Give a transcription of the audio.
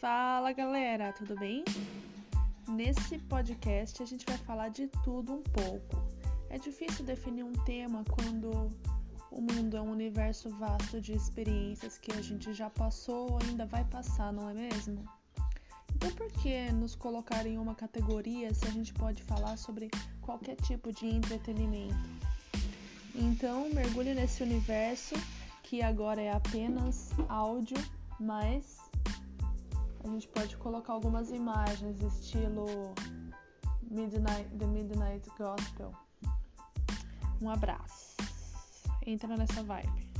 Fala galera, tudo bem? Nesse podcast a gente vai falar de tudo um pouco. É difícil definir um tema quando o mundo é um universo vasto de experiências que a gente já passou ou ainda vai passar, não é mesmo? Então por que nos colocar em uma categoria se a gente pode falar sobre qualquer tipo de entretenimento? Então mergulhe nesse universo que agora é apenas áudio, mas gente pode colocar algumas imagens estilo Midnight, The Midnight Gospel. Um abraço. Entra nessa vibe.